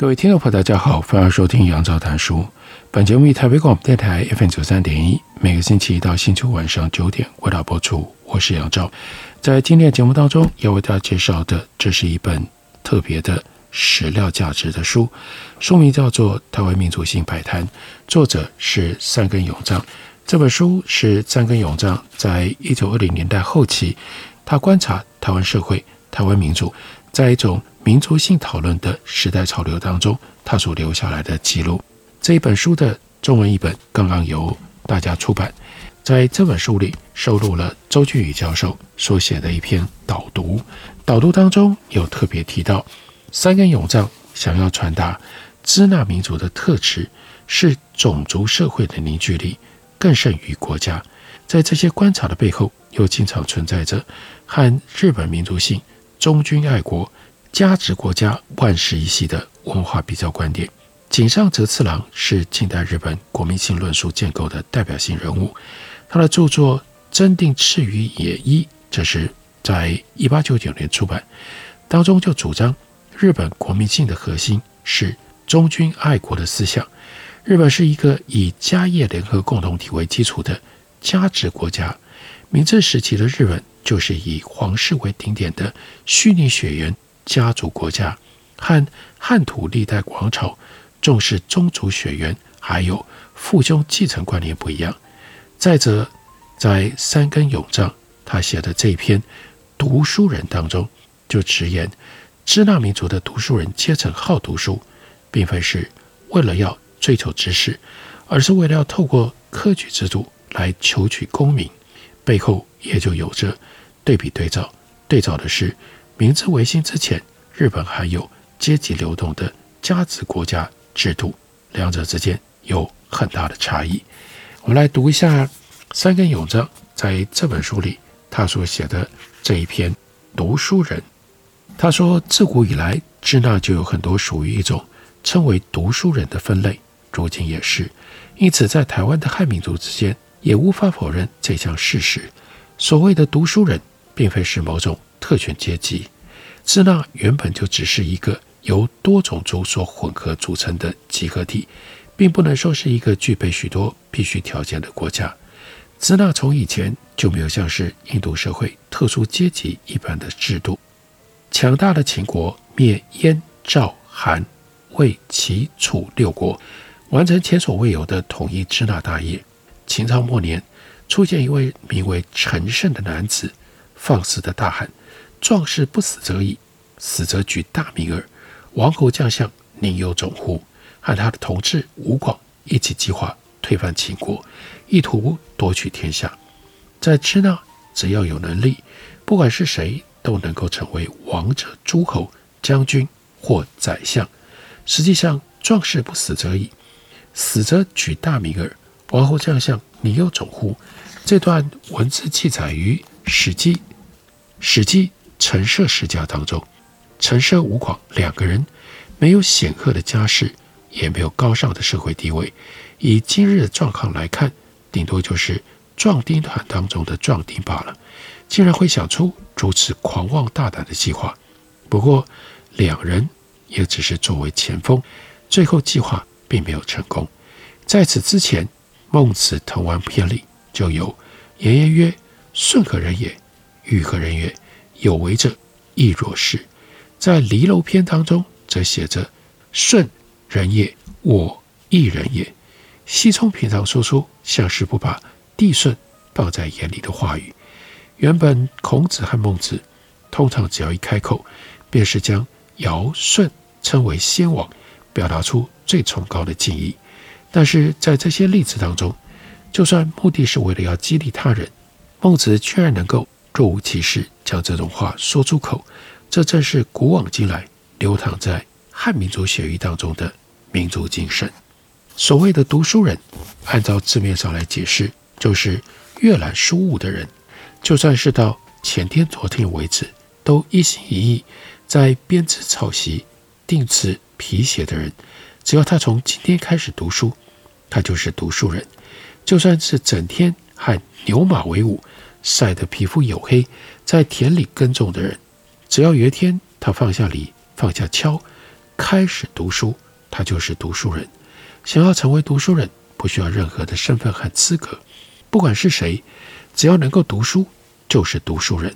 各位听众朋友，大家好，欢迎收听杨照谈书。本节目以台北广播电台 FM 九三点一，每个星期一到星期五晚上九点为大家播出。我是杨照，在今天的节目当中要为大家介绍的，这是一本特别的史料价值的书，书名叫做《台湾民族性摆摊》，作者是三根永藏。这本书是三根永藏在一九二零年代后期，他观察台湾社会、台湾民族在一种民族性讨论的时代潮流当中，他所留下来的记录。这一本。书的中文译本。刚刚由大家出版，在这本。书里收录了周俊宇教授所写的一篇导读。导读当中有特别提到，三根永藏想要传达支那民族的特质是种族社会的凝聚力，更胜于国家。在这些观察的背后，又经常存在着和日本。民族性、忠君爱国。加值国家万世一系的文化比较观点。井上哲次郎是近代日本国民性论述建构的代表性人物，他的著作《真定赤羽野一》，这是在一八九九年出版，当中就主张日本国民性的核心是忠君爱国的思想。日本是一个以家业联合共同体为基础的家值国家。明治时期的日本就是以皇室为顶点的虚拟血缘。家族国家和汉土历代王朝重视宗族血缘，还有父兄继承观念不一样。再者，在三根永藏他写的这一篇《读书人》当中，就直言，支那民族的读书人阶层好读书，并非是为了要追求知识，而是为了要透过科举制度来求取功名。背后也就有着对比对照，对照的是。明治维新之前，日本还有阶级流动的家子国家制度，两者之间有很大的差异。我们来读一下三根永章在这本书里他所写的这一篇《读书人》。他说，自古以来，支那就有很多属于一种称为读书人的分类，如今也是。因此，在台湾的汉民族之间，也无法否认这项事实。所谓的读书人，并非是某种。特权阶级，支那原本就只是一个由多种族所混合组成的集合体，并不能说是一个具备许多必须条件的国家。支那从以前就没有像是印度社会特殊阶级一般的制度。强大的秦国灭燕、赵、韩、魏、齐、楚六国，完成前所未有的统一支那大业。秦朝末年，出现一位名为陈胜的男子，放肆的大喊。壮士不死则已，死则举大名耳。王侯将相宁有种乎？和他的同志吴广一起计划推翻秦国，意图夺取天下。在支那，只要有能力，不管是谁都能够成为王者、诸侯、将军或宰相。实际上，壮士不死则已，死则举大名耳。王侯将相宁有种乎？这段文字记载于《史记》，《史记》。陈涉世家当中，陈涉、吴广两个人没有显赫的家世，也没有高尚的社会地位。以今日的状况来看，顶多就是壮丁团当中的壮丁罢了。竟然会想出如此狂妄大胆的计划。不过，两人也只是作为前锋，最后计划并没有成功。在此之前，《孟子滕王篇》里就有颜渊曰：“顺何人也？与何人也？”有为者亦若是，在离娄篇当中则写着“顺人也，我亦人也”。西冲平常说出像是不把帝舜放在眼里的话语。原本孔子和孟子通常只要一开口，便是将尧舜称为先王，表达出最崇高的敬意。但是在这些例子当中，就算目的是为了要激励他人，孟子居然能够若无其事。将这种话说出口，这正是古往今来流淌在汉民族血液当中的民族精神。所谓的读书人，按照字面上来解释，就是阅览书物的人。就算是到前天、昨天为止，都一心一意在编织、草席、定制皮鞋的人，只要他从今天开始读书，他就是读书人。就算是整天和牛马为伍，晒得皮肤黝黑，在田里耕种的人，只要有一天他放下犁、放下锹，开始读书，他就是读书人。想要成为读书人，不需要任何的身份和资格，不管是谁，只要能够读书，就是读书人。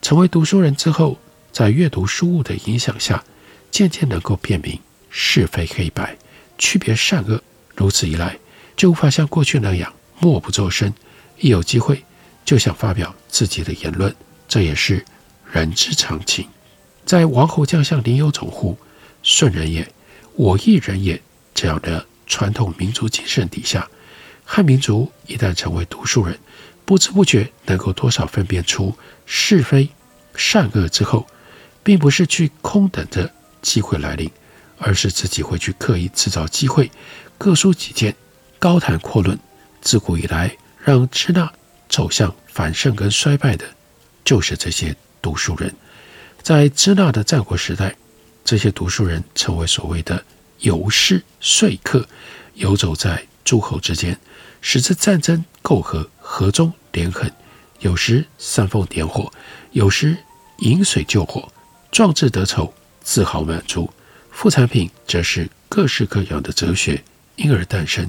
成为读书人之后，在阅读书物的影响下，渐渐能够辨明是非黑白，区别善恶。如此一来，就无法像过去那样默不作声，一有机会就想发表自己的言论。这也是人之常情。在王侯将相宁有种乎？顺人也，我亦人也。这样的。传统民族精神底下，汉民族一旦成为读书人，不知不觉能够多少分辨出是非善恶之后，并不是去空等着机会来临，而是自己会去刻意制造机会，各抒己见，高谈阔论。自古以来，让支那走向繁盛跟衰败的，就是这些读书人。在支那的战国时代，这些读书人成为所谓的。游士、说客，游走在诸侯之间，使之战争媾和，和中连横；有时煽风点火，有时饮水救火，壮志得酬，自豪满足。副产品则是各式各样的哲学，因而诞生。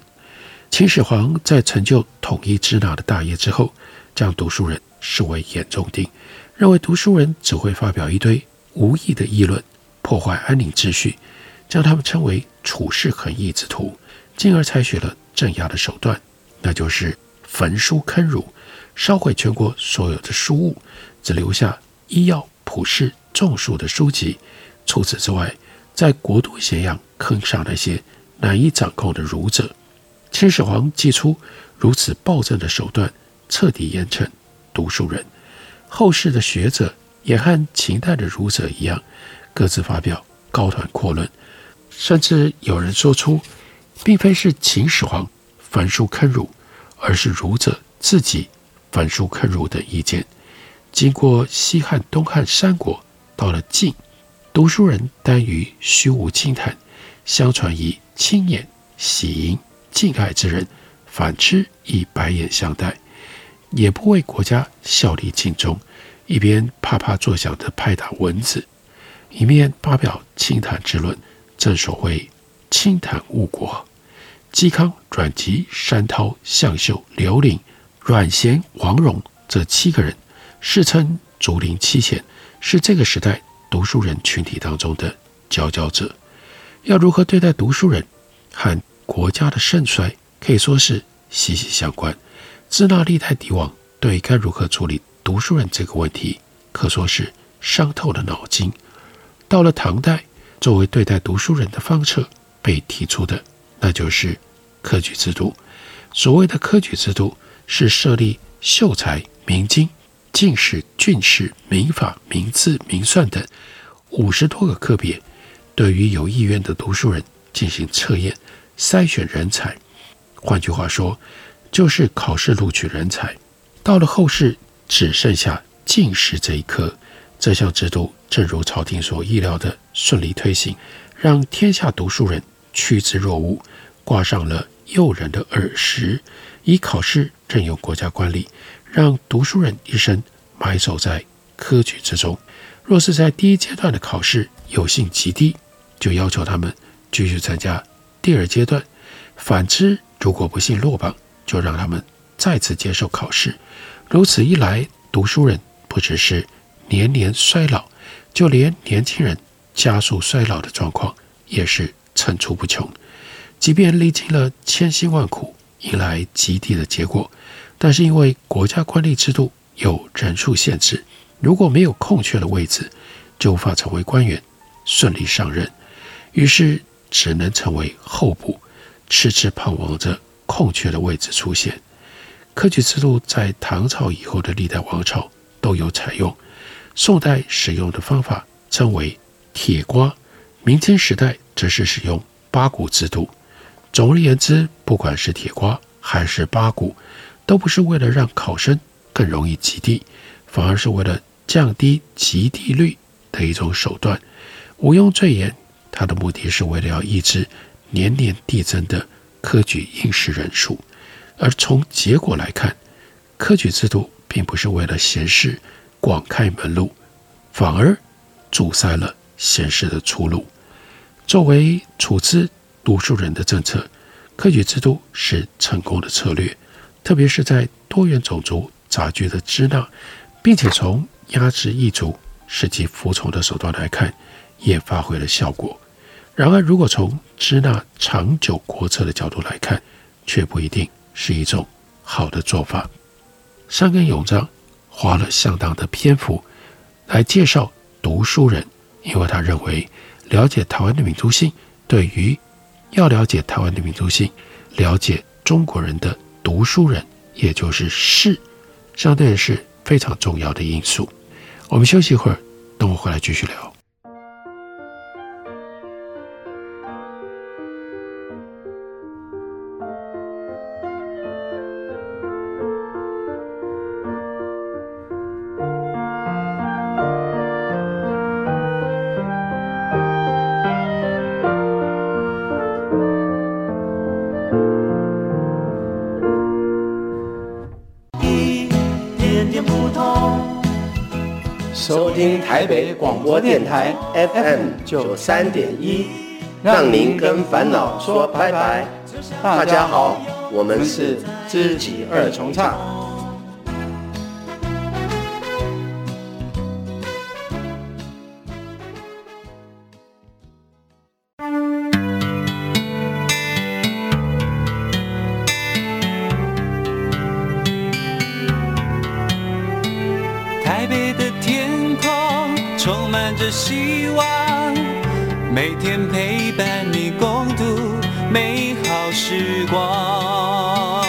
秦始皇在成就统一支那的大业之后，将读书人视为眼中钉，认为读书人只会发表一堆无益的议论，破坏安宁秩序。将他们称为处世横溢之徒，进而采取了镇压的手段，那就是焚书坑儒，烧毁全国所有的书物，只留下医药、普世、种树的书籍。除此之外，在国都咸阳坑杀那些难以掌控的儒者。秦始皇祭出如此暴政的手段，彻底严惩读书人。后世的学者也和秦代的儒者一样，各自发表高谈阔论。甚至有人说出，并非是秦始皇焚书坑儒，而是儒者自己焚书坑儒的意见。经过西汉、东汉、三国，到了晋，读书人耽于虚无清谈，相传以轻眼、喜迎、敬爱之人，反之以白眼相待，也不为国家效力尽忠，一边啪啪作响地拍打蚊子，一面发表清谈之论。正所谓清谈误国，嵇康、阮籍、山涛、向秀、刘伶、阮咸、王戎这七个人，世称竹林七贤，是这个时代读书人群体当中的佼佼者。要如何对待读书人，和国家的盛衰可以说是息息相关。支那利泰帝王对该如何处理读书人这个问题，可说是伤透了脑筋。到了唐代。作为对待读书人的方策被提出的，那就是科举制度。所谓的科举制度，是设立秀才、明经、进士、进士、民法、民字、民算等五十多个科别，对于有意愿的读书人进行测验、筛选人才。换句话说，就是考试录取人才。到了后世，只剩下进士这一科。这项制度正如朝廷所意料的顺利推行，让天下读书人趋之若鹜，挂上了诱人的耳石。以考试任用国家官吏，让读书人一生埋首在科举之中。若是在第一阶段的考试有幸及第，就要求他们继续参加第二阶段；反之，如果不幸落榜，就让他们再次接受考试。如此一来，读书人不只是年年衰老，就连年轻人加速衰老的状况也是层出不穷。即便历经了千辛万苦，迎来及第的结果，但是因为国家官吏制度有人数限制，如果没有空缺的位置，就无法成为官员，顺利上任。于是只能成为候补，痴痴盼望着空缺的位置出现。科举制度在唐朝以后的历代王朝都有采用。宋代使用的方法称为铁瓜，明清时代则是使用八股制度。总而言之，不管是铁瓜还是八股，都不是为了让考生更容易及第，反而是为了降低及第率的一种手段。毋庸赘言，它的目的是为了要抑制年年递增的科举应试人数。而从结果来看，科举制度并不是为了贤士广开门路，反而阻塞了贤士的出路。作为处置读书人的政策，科举制度是成功的策略，特别是在多元种族杂居的支那，并且从压制异族使其服从的手段来看，也发挥了效果。然而，如果从支那长久国策的角度来看，却不一定是一种好的做法。山根永章花了相当的篇幅来介绍读书人，因为他认为了解台湾的民族性，对于要了解台湾的民族性，了解中国人的读书人，也就是士，相对是非常重要的因素。我们休息一会儿，等我回来继续聊。台北广播电台 FM 九三点一，让您跟烦恼说拜拜。大家好，我们是知己二重唱。希望每天陪伴你共度美好时光。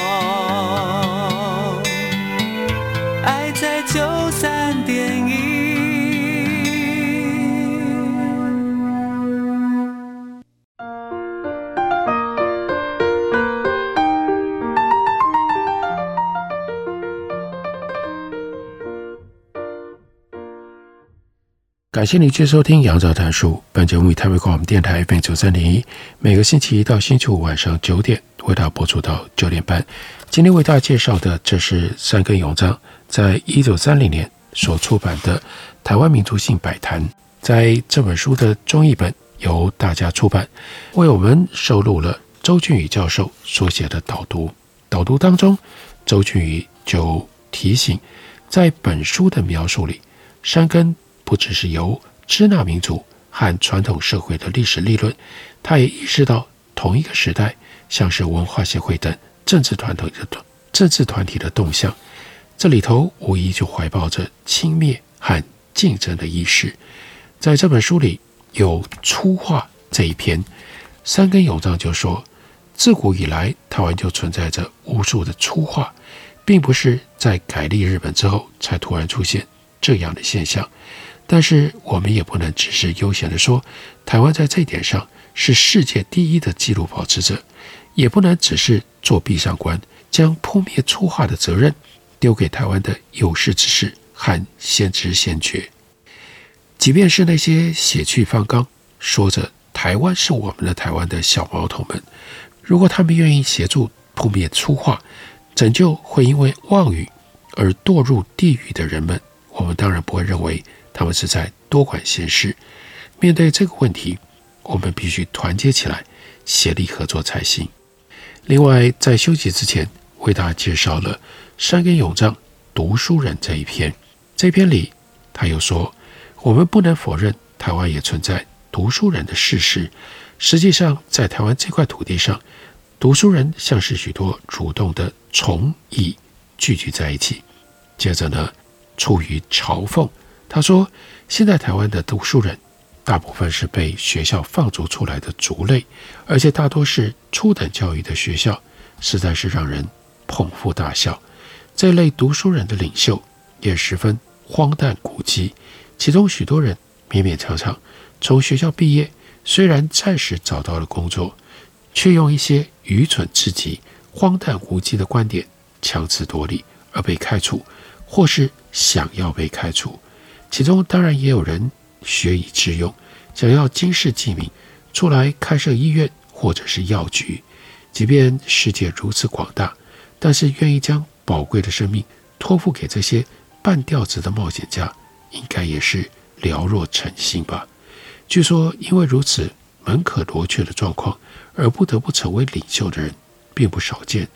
感谢您继续收听《杨照谈书》。本节目以台北广播电台 FM 九三点一，每个星期一到星期五晚上九点为大家播出到九点半。今天为大家介绍的，这是山根永章在一九三零年所出版的《台湾民族性百谈》。在这本书的中译本由大家出版，为我们收录了周俊宇教授所写的导读。导读当中，周俊宇就提醒，在本书的描述里，山根。不只是由支那民族和传统社会的历史立论，他也意识到同一个时代，像是文化协会等政治团体的政治团体的动向，这里头无疑就怀抱着轻蔑和竞争的意识。在这本书里有粗话这一篇，三根永藏就说，自古以来台湾就存在着无数的粗话，并不是在改立日本之后才突然出现这样的现象。但是我们也不能只是悠闲地说，台湾在这一点上是世界第一的纪录保持者，也不能只是做壁上观，将扑灭粗话的责任丢给台湾的有识之士和先知先觉。即便是那些血气方刚，说着台湾是我们的台湾的小毛头们，如果他们愿意协助扑灭粗话，拯救会因为妄语而堕入地狱的人们，我们当然不会认为。他们是在多管闲事。面对这个问题，我们必须团结起来，协力合作才行。另外，在休息之前，为大家介绍了山根永章读书人这一篇。这篇里，他又说：“我们不能否认台湾也存在读书人的事实。实际上，在台湾这块土地上，读书人像是许多主动的虫蚁聚集在一起。接着呢，出于嘲讽。”他说：“现在台湾的读书人，大部分是被学校放逐出来的族类，而且大多是初等教育的学校，实在是让人捧腹大笑。这类读书人的领袖也十分荒诞古迹，其中许多人勉勉强强从学校毕业，虽然暂时找到了工作，却用一些愚蠢至极、荒诞无稽的观点强词夺理而被开除，或是想要被开除。其中当然也有人学以致用，想要经世济民，出来开设医院或者是药局。即便世界如此广大，但是愿意将宝贵的生命托付给这些半吊子的冒险家，应该也是寥若晨星吧。据说，因为如此门可罗雀的状况，而不得不成为领袖的人，并不少见。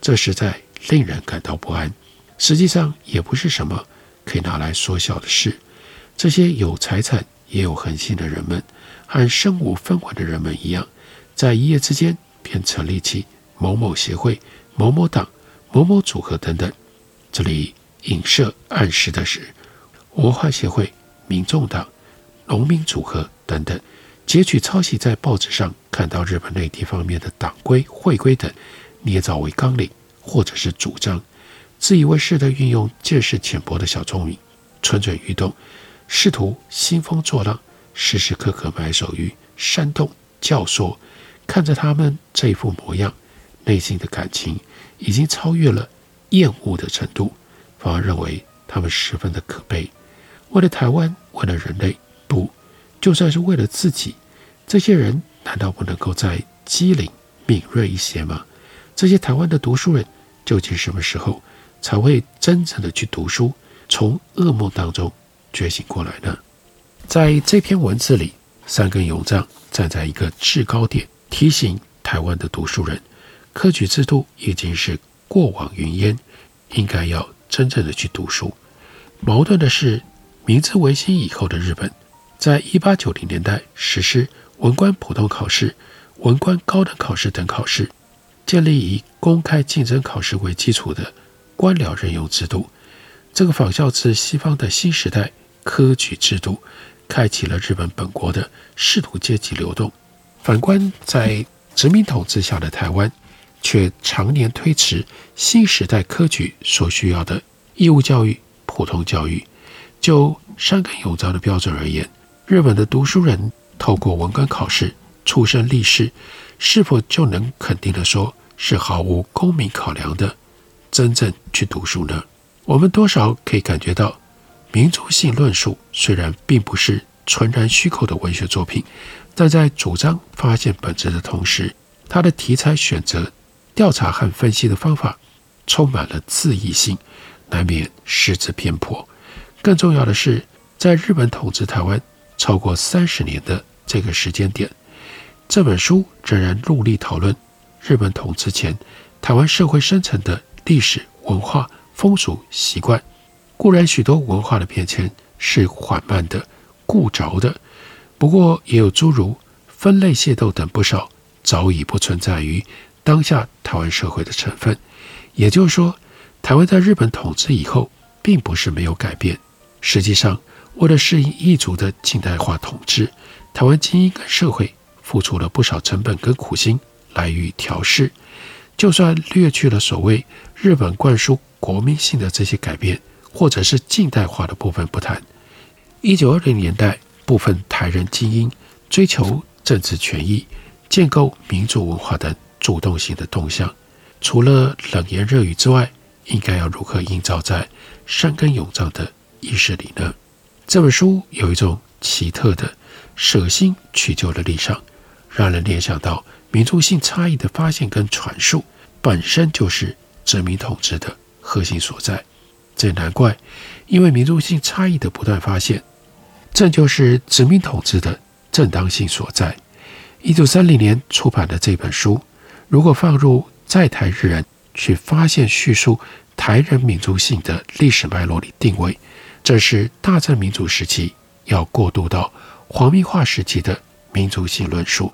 这实在令人感到不安。实际上，也不是什么可以拿来说笑的事。这些有财产也有恒心的人们，和身无分文的人们一样，在一夜之间便成立起某某协会、某某党、某某组合等等。这里。影射暗示的是，文化协会、民众党、农民组合等等，截取抄袭在报纸上看到日本内地方面的党规、会规等，捏造为纲领或者是主张，自以为是地运用见识浅薄的小聪明，蠢蠢欲动，试图兴风作浪，时时刻刻埋首于煽动、教唆。看着他们这一副模样，内心的感情已经超越了厌恶的程度。反而认为他们十分的可悲，为了台湾，为了人类，不，就算是为了自己，这些人难道不能够再机灵敏锐一些吗？这些台湾的读书人究竟什么时候才会真正的去读书，从噩梦当中觉醒过来呢？在这篇文字里，三根永藏站在一个制高点，提醒台湾的读书人，科举制度已经是过往云烟，应该要。真正的去读书，矛盾的是，明治维新以后的日本，在一八九零年代实施文官普通考试、文官高等考试等考试，建立以公开竞争考试为基础的官僚任用制度。这个仿效自西方的新时代科举制度，开启了日本本国的仕途阶级流动。反观在殖民统治下的台湾。却常年推迟新时代科举所需要的义务教育、普通教育。就山根永藏的标准而言，日本的读书人透过文官考试出身历仕，是否就能肯定地说是毫无公民考量的真正去读书呢？我们多少可以感觉到，民族性论述虽然并不是纯然虚构的文学作品，但在主张发现本质的同时，它的题材选择。调查和分析的方法充满了自意性，难免失之偏颇。更重要的是，在日本统治台湾超过三十年的这个时间点，这本书仍然努力讨论日本统治前台湾社会生成的历史文化风俗习惯。固然，许多文化的变迁是缓慢的、固着的，不过也有诸如分类械斗等不少早已不存在于。当下台湾社会的成分，也就是说，台湾在日本统治以后，并不是没有改变。实际上，为了适应异族的近代化统治，台湾精英跟社会付出了不少成本跟苦心来予以调试。就算略去了所谓日本灌输国民性的这些改变，或者是近代化的部分不谈，一九二零年代部分台人精英追求政治权益、建构民族文化等。主动性的动向，除了冷言热语之外，应该要如何映照在山根永藏的意识里呢？这本书有一种奇特的舍新取旧的立场，让人联想到民族性差异的发现跟传述本身就是殖民统治的核心所在。这也难怪，因为民族性差异的不断发现，这就是殖民统治的正当性所在。一九三零年出版的这本书。如果放入在台日人去发现叙述台人民族性的历史脉络里定位，这是大正民主时期要过渡到皇民化时期的民族性论述。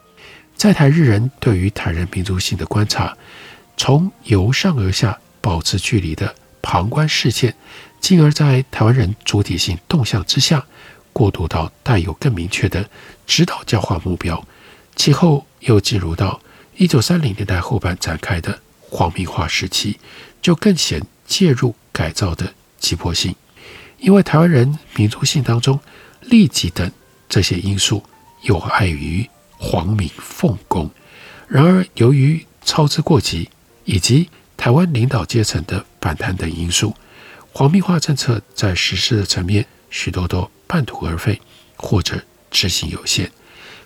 在台日人对于台人民族性的观察，从由上而下保持距离的旁观视线，进而在台湾人主体性动向之下，过渡到带有更明确的指导教化目标，其后又进入到。一九三零年代后半展开的皇民化时期，就更显介入改造的急迫性。因为台湾人民族性当中利己等这些因素有碍于皇民奉公。然而，由于操之过急以及台湾领导阶层的反弹等因素，皇民化政策在实施的层面许多都半途而废，或者执行有限。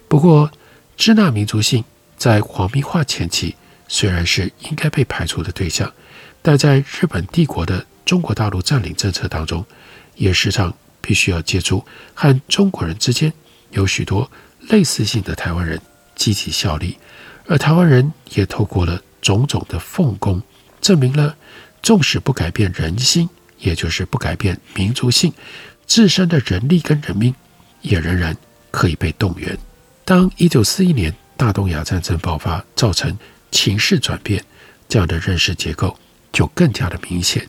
不过，支那民族性在皇民化前期虽然是应该被排除的对象，但在日本帝国的中国大陆占领政策当中，也时常必须要借助和中国人之间有许多类似性的台湾人积极效力，而台湾人也透过了种种的奉公，证明了纵使不改变人心，也就是不改变民族性，自身的人力跟人命也仍然可以被动员。当一九四一年大东亚战争爆发，造成情势转变，这样的认识结构就更加的明显。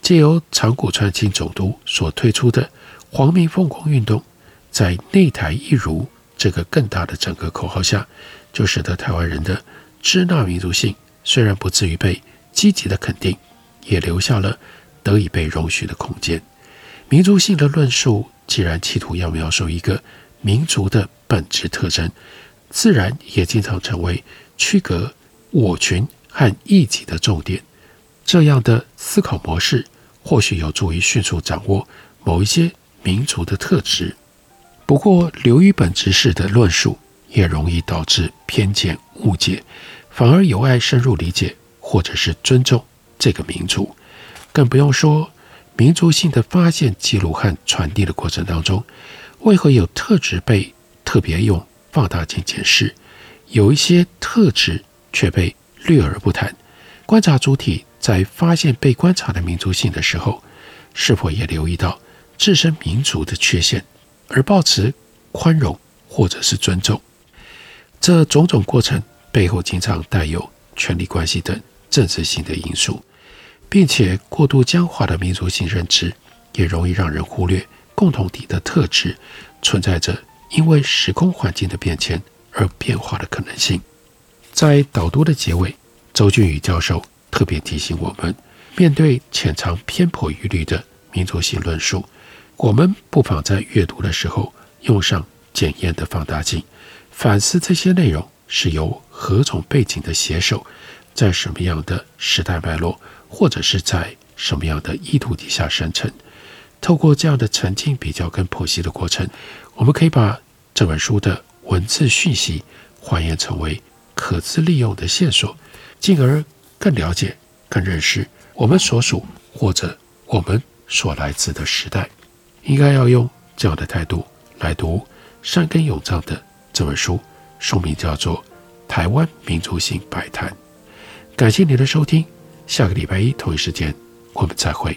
借由长谷川清总督所推出的“皇民奉公运动”，在“内台一如”这个更大的整个口号下，就使得台湾人的支那民族性虽然不至于被积极的肯定，也留下了得以被容许的空间。民族性的论述既然企图要描述一个民族的本质特征，自然也经常成为区隔我群和异己的重点。这样的思考模式或许有助于迅速掌握某一些民族的特质。不过，流于本质式的论述也容易导致偏见误解，反而有碍深入理解或者是尊重这个民族。更不用说民族性的发现、记录和传递的过程当中，为何有特质被特别用放大镜检视，有一些特质却被略而不谈？观察主体。在发现被观察的民族性的时候，是否也留意到自身民族的缺陷，而抱持宽容或者是尊重？这种种过程背后经常带有权力关系等政治性的因素，并且过度僵化的民族性认知，也容易让人忽略共同体的特质存在着因为时空环境的变迁而变化的可能性。在导读的结尾，周俊宇教授。特别提醒我们，面对潜藏偏颇疑虑的民族性论述，我们不妨在阅读的时候用上检验的放大镜，反思这些内容是由何种背景的写手，在什么样的时代脉络，或者是在什么样的意图底下生成。透过这样的沉浸比较跟剖析的过程，我们可以把这本书的文字讯息还原成为可资利用的线索，进而。更了解、更认识我们所属或者我们所来自的时代，应该要用这样的态度来读山根永藏的这本书，书名叫做《台湾民族性摆摊》。感谢您的收听，下个礼拜一同一时间我们再会。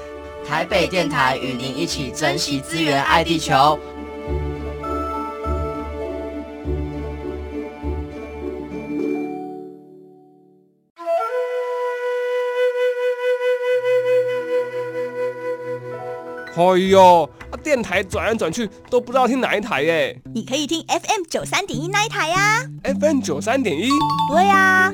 台北电台与您一起珍惜资源爱地球。哎哟电台转来转去都不知道听哪一台耶。你可以听 fm 九三点一那一台呀 fm 九三点一？对呀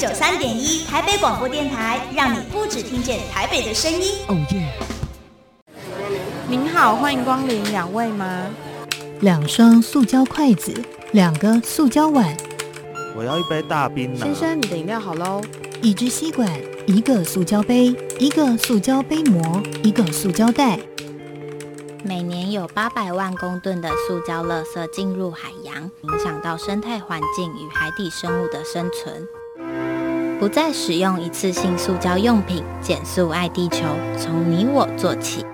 九三点一台北广播电台，让你不只听见台北的声音。哦耶！您好，欢迎光临，两位吗？两双塑胶筷子，两个塑胶碗。我要一杯大冰拿。先生，你的饮料好喽。一支吸管，一个塑胶杯，一个塑胶杯膜，一个塑胶袋。每年有八百万公吨的塑胶垃圾进入海洋，影响到生态环境与海底生物的生存。不再使用一次性塑胶用品，减速爱地球，从你我做起。